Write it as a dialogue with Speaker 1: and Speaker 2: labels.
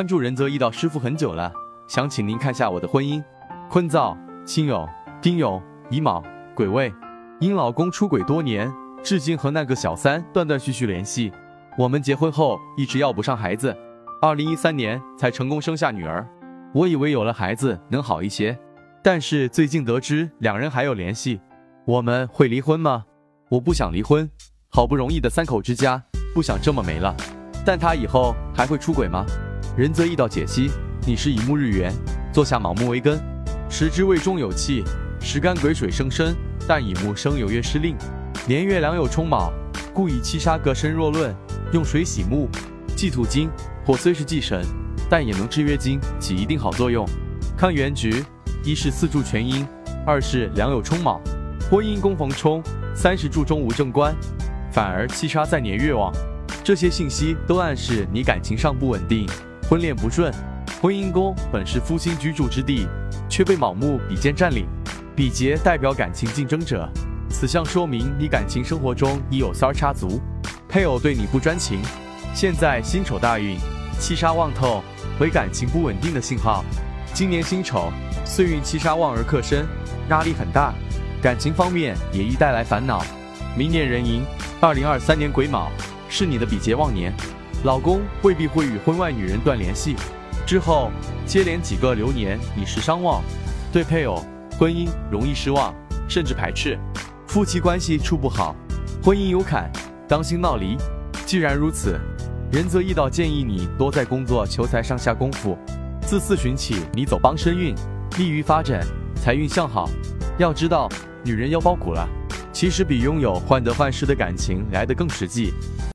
Speaker 1: 关注仁泽易道师傅很久了，想请您看下我的婚姻。坤燥，辛酉、丁酉、乙卯、癸未，因老公出轨多年，至今和那个小三断断续续联系。我们结婚后一直要不上孩子，二零一三年才成功生下女儿。我以为有了孩子能好一些，但是最近得知两人还有联系，我们会离婚吗？我不想离婚，好不容易的三口之家，不想这么没了。但他以后还会出轨吗？仁则易道解析：你是乙木日元，坐下卯木为根，时之未中有气，时干癸水生身，但乙木生有月失令，年月两有冲卯，故以七杀格身若论，用水洗木，忌土金，火虽是忌神，但也能制约金，起一定好作用。看原局，一是四柱全阴，二是两有冲卯，婚姻宫逢冲，三是柱中无正官，反而七杀在年月旺。这些信息都暗示你感情上不稳定，婚恋不顺。婚姻宫本是夫妻居住之地，却被卯木比肩占领。比劫代表感情竞争者，此象说明你感情生活中已有三儿插足，配偶对你不专情。现在辛丑大运，七杀旺透，为感情不稳定的信号。今年辛丑，岁运七杀旺而克身，压力很大，感情方面也易带来烦恼。明年壬寅，二零二三年癸卯。是你的比劫旺年，老公未必会与婚外女人断联系。之后接连几个流年，你时伤旺，对配偶、婚姻容易失望，甚至排斥，夫妻关系处不好，婚姻有坎，当心闹离。既然如此，仁泽易道建议你多在工作求财上下功夫。自四旬起，你走帮身运，利于发展，财运向好。要知道，女人腰包鼓了，其实比拥有患得患失的感情来得更实际。